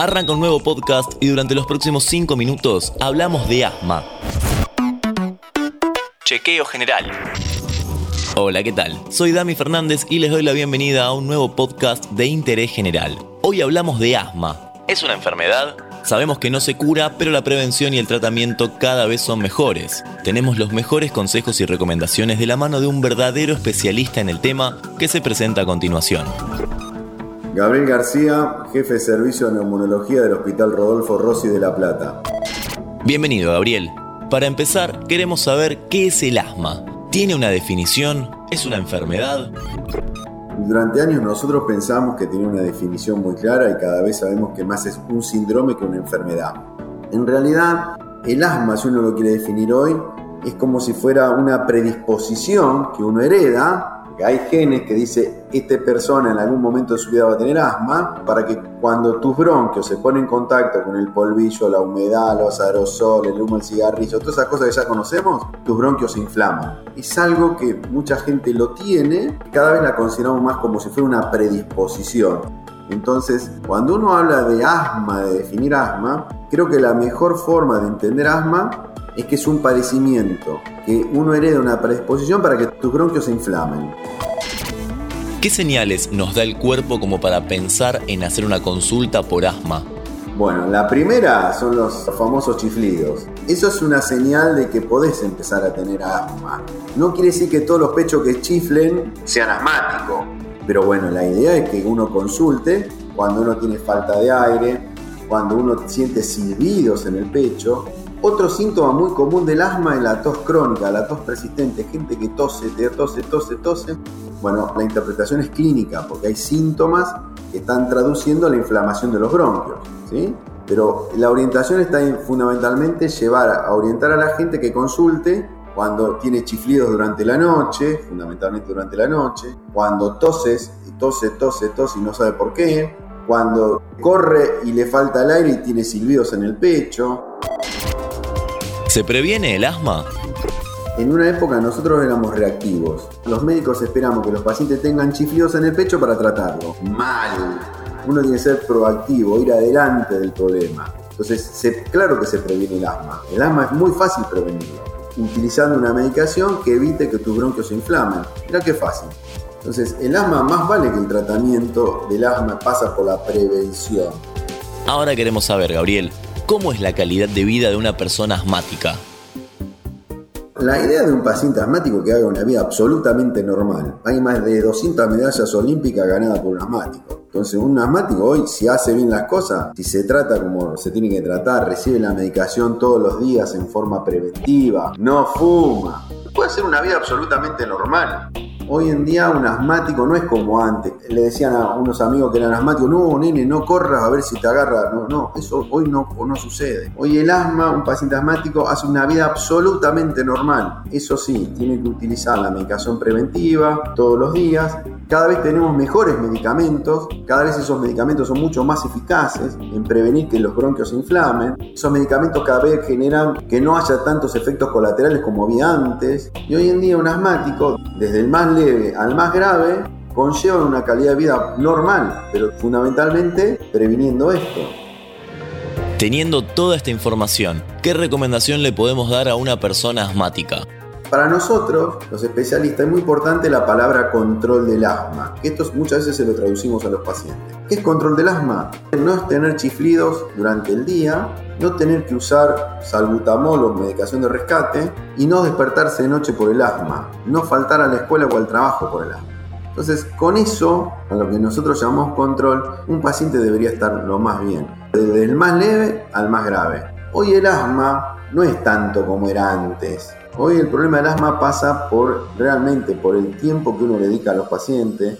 Arranca un nuevo podcast y durante los próximos 5 minutos hablamos de asma. Chequeo general. Hola, ¿qué tal? Soy Dami Fernández y les doy la bienvenida a un nuevo podcast de interés general. Hoy hablamos de asma. ¿Es una enfermedad? Sabemos que no se cura, pero la prevención y el tratamiento cada vez son mejores. Tenemos los mejores consejos y recomendaciones de la mano de un verdadero especialista en el tema que se presenta a continuación. Gabriel García, jefe de servicio de neumonología del Hospital Rodolfo Rossi de La Plata. Bienvenido, Gabriel. Para empezar, queremos saber qué es el asma. ¿Tiene una definición? ¿Es una enfermedad? Durante años nosotros pensamos que tenía una definición muy clara y cada vez sabemos que más es un síndrome que una enfermedad. En realidad, el asma, si uno lo quiere definir hoy, es como si fuera una predisposición que uno hereda hay genes que dice, esta persona en algún momento de su vida va a tener asma, para que cuando tus bronquios se ponen en contacto con el polvillo, la humedad, los aerosoles, el humo del cigarrillo, todas esas cosas que ya conocemos, tus bronquios se inflaman. Es algo que mucha gente lo tiene, cada vez la consideramos más como si fuera una predisposición. Entonces, cuando uno habla de asma, de definir asma, creo que la mejor forma de entender asma es que es un padecimiento, que uno hereda una predisposición para que tus bronquios se inflamen. ¿Qué señales nos da el cuerpo como para pensar en hacer una consulta por asma? Bueno, la primera son los famosos chiflidos. Eso es una señal de que podés empezar a tener asma. No quiere decir que todos los pechos que chiflen sean asmáticos. Pero bueno, la idea es que uno consulte cuando uno tiene falta de aire, cuando uno siente silbidos en el pecho otro síntoma muy común del asma es la tos crónica, la tos persistente, gente que tose, tose, tose, tose. Bueno, la interpretación es clínica porque hay síntomas que están traduciendo la inflamación de los bronquios, ¿sí? Pero la orientación está en fundamentalmente llevar a orientar a la gente que consulte cuando tiene chiflidos durante la noche, fundamentalmente durante la noche, cuando toses, tose, tose, tose y no sabe por qué, cuando corre y le falta el aire y tiene silbidos en el pecho, ¿Se previene el asma? En una época nosotros éramos reactivos. Los médicos esperamos que los pacientes tengan chiflidos en el pecho para tratarlo. Mal. Uno tiene que ser proactivo, ir adelante del problema. Entonces, claro que se previene el asma. El asma es muy fácil prevenirlo. Utilizando una medicación que evite que tus bronquios se inflamen. Mira qué fácil. Entonces, el asma más vale que el tratamiento del asma pasa por la prevención. Ahora queremos saber, Gabriel, ¿Cómo es la calidad de vida de una persona asmática? La idea de un paciente asmático que haga una vida absolutamente normal. Hay más de 200 medallas olímpicas ganadas por un asmático. Entonces, un asmático hoy, si hace bien las cosas, si se trata como se tiene que tratar, recibe la medicación todos los días en forma preventiva, no fuma, puede hacer una vida absolutamente normal. Hoy en día un asmático no es como antes. Le decían a unos amigos que eran asmáticos, no, nene, no corras a ver si te agarra. No, no, eso hoy no, no sucede. Hoy el asma, un paciente asmático hace una vida absolutamente normal. Eso sí, tiene que utilizar la medicación preventiva todos los días. Cada vez tenemos mejores medicamentos, cada vez esos medicamentos son mucho más eficaces en prevenir que los bronquios se inflamen. Esos medicamentos cada vez generan que no haya tantos efectos colaterales como había antes. Y hoy en día un asmático, desde el más al más grave conllevan una calidad de vida normal, pero fundamentalmente previniendo esto. Teniendo toda esta información, ¿qué recomendación le podemos dar a una persona asmática? Para nosotros, los especialistas, es muy importante la palabra control del asma. Esto muchas veces se lo traducimos a los pacientes. ¿Qué es control del asma? No es tener chiflidos durante el día, no tener que usar salbutamol o medicación de rescate y no despertarse de noche por el asma, no faltar a la escuela o al trabajo por el asma. Entonces, con eso, a lo que nosotros llamamos control, un paciente debería estar lo más bien, desde el más leve al más grave. Hoy el asma no es tanto como era antes. Hoy el problema del asma pasa por realmente por el tiempo que uno dedica a los pacientes,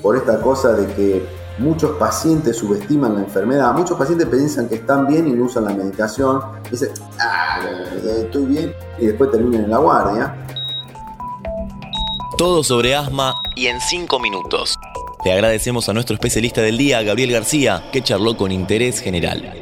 por esta cosa de que muchos pacientes subestiman la enfermedad, muchos pacientes piensan que están bien y no usan la medicación, dicen, ah, estoy bien, y después terminan en la guardia. Todo sobre asma y en 5 minutos. Le agradecemos a nuestro especialista del día, Gabriel García, que charló con interés general